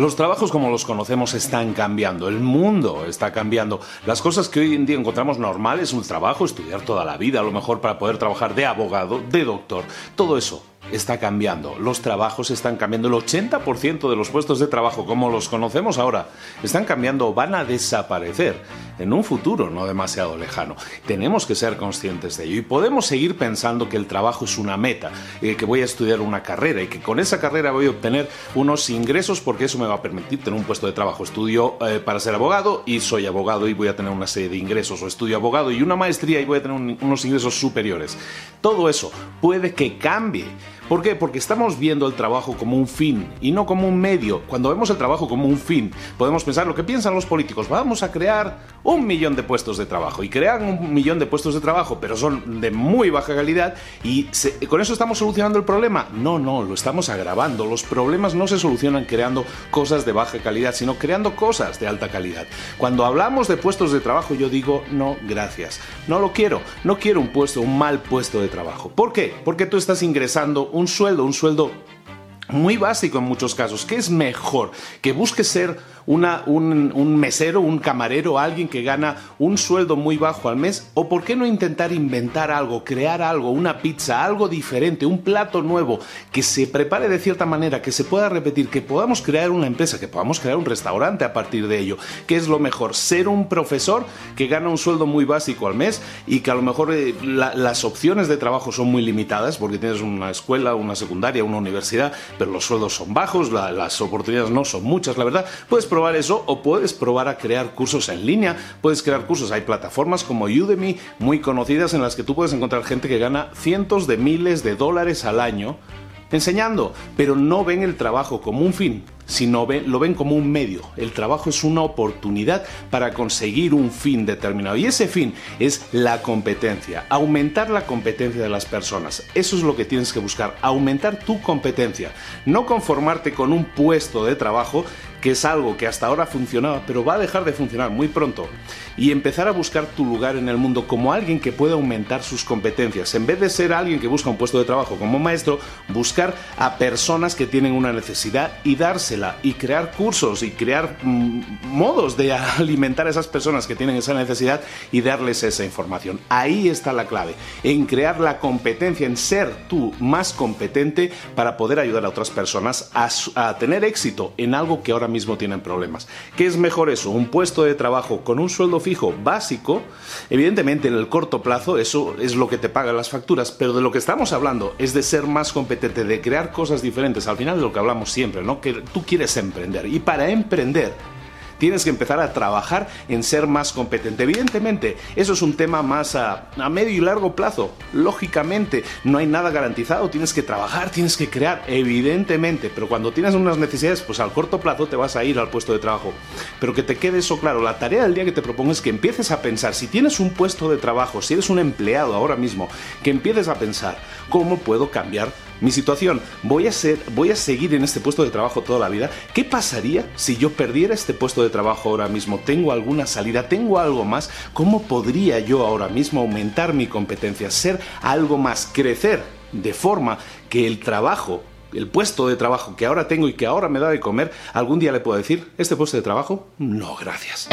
Los trabajos como los conocemos están cambiando, el mundo está cambiando. Las cosas que hoy en día encontramos normales, un trabajo, estudiar toda la vida, a lo mejor para poder trabajar de abogado, de doctor, todo eso está cambiando, los trabajos están cambiando, el 80% de los puestos de trabajo como los conocemos ahora están cambiando o van a desaparecer en un futuro no demasiado lejano. Tenemos que ser conscientes de ello y podemos seguir pensando que el trabajo es una meta, eh, que voy a estudiar una carrera y que con esa carrera voy a obtener unos ingresos porque eso me va a permitir tener un puesto de trabajo. Estudio eh, para ser abogado y soy abogado y voy a tener una serie de ingresos o estudio abogado y una maestría y voy a tener unos ingresos superiores. Todo eso puede que cambie ¿Por qué? Porque estamos viendo el trabajo como un fin y no como un medio. Cuando vemos el trabajo como un fin, podemos pensar lo que piensan los políticos. Vamos a crear un millón de puestos de trabajo. Y crean un millón de puestos de trabajo, pero son de muy baja calidad. ¿Y con eso estamos solucionando el problema? No, no, lo estamos agravando. Los problemas no se solucionan creando cosas de baja calidad, sino creando cosas de alta calidad. Cuando hablamos de puestos de trabajo, yo digo, no, gracias. No lo quiero. No quiero un puesto, un mal puesto de trabajo. ¿Por qué? Porque tú estás ingresando un sueldo, un sueldo muy básico en muchos casos. ¿Qué es mejor? Que busque ser un, mesero, un camarero, alguien que gana un sueldo muy bajo al mes? ¿O por qué no intentar inventar algo, crear algo, una pizza, algo diferente, un plato nuevo, que se prepare de cierta manera, que se pueda repetir, que podamos crear una empresa, que podamos crear un restaurante a partir de ello? ¿Qué es lo mejor? ¿Ser un profesor que gana un sueldo muy básico al mes y que a lo mejor eh, las opciones de trabajo son muy limitadas porque tienes una escuela, una secundaria, una universidad, pero los sueldos son bajos, las oportunidades no son muchas, la verdad? Puedes probar eso o puedes probar a crear cursos en línea. Puedes crear cursos. Hay plataformas como Udemy muy conocidas en las que tú puedes encontrar gente que gana cientos de miles de dólares al año enseñando, pero no ven el trabajo como un fin, sino lo ven como un medio. El trabajo es una oportunidad para conseguir un fin determinado y ese fin es la competencia, aumentar la competencia de las personas. Eso es lo que tienes que buscar, aumentar tu competencia, no conformarte con un puesto de trabajo que es algo que hasta ahora funcionaba, pero va a dejar de funcionar muy pronto, y empezar a buscar tu lugar en el mundo como alguien que pueda aumentar sus competencias. En vez de ser alguien que busca un puesto de trabajo como maestro, buscar a personas que tienen una necesidad y dársela, y crear cursos y crear mm, modos de alimentar a esas personas que tienen esa necesidad y darles esa información. Ahí está la clave, en crear la competencia, en ser tú más competente para poder ayudar a otras personas a, a tener éxito en algo que ahora mismo tienen problemas. ¿Qué es mejor eso? ¿Un puesto de trabajo con un sueldo fijo básico? Evidentemente en el corto plazo eso es lo que te pagan las facturas, pero de lo que estamos hablando es de ser más competente, de crear cosas diferentes, al final de lo que hablamos siempre, ¿no? Que tú quieres emprender y para emprender tienes que empezar a trabajar en ser más competente. Evidentemente, eso es un tema más a, medio y largo plazo. Lógicamente, no hay nada garantizado, tienes que trabajar, tienes que crear, evidentemente, pero cuando tienes unas necesidades, pues al corto plazo te vas a ir al puesto de trabajo. Pero que te quede eso claro, la tarea del día que te propongo es que empieces a pensar, si tienes un puesto de trabajo, si eres un empleado ahora mismo, que empieces a pensar, ¿cómo puedo cambiar mi situación, voy a, ser, voy a seguir en este puesto de trabajo toda la vida. ¿Qué pasaría si yo perdiera este puesto de trabajo ahora mismo? ¿Tengo alguna salida? ¿Tengo algo más? ¿Cómo podría yo ahora mismo aumentar mi competencia, ser algo más, crecer de forma que el trabajo el puesto de trabajo que ahora tengo y que ahora me da de comer, algún día le puedo decir, este puesto de trabajo, no, gracias.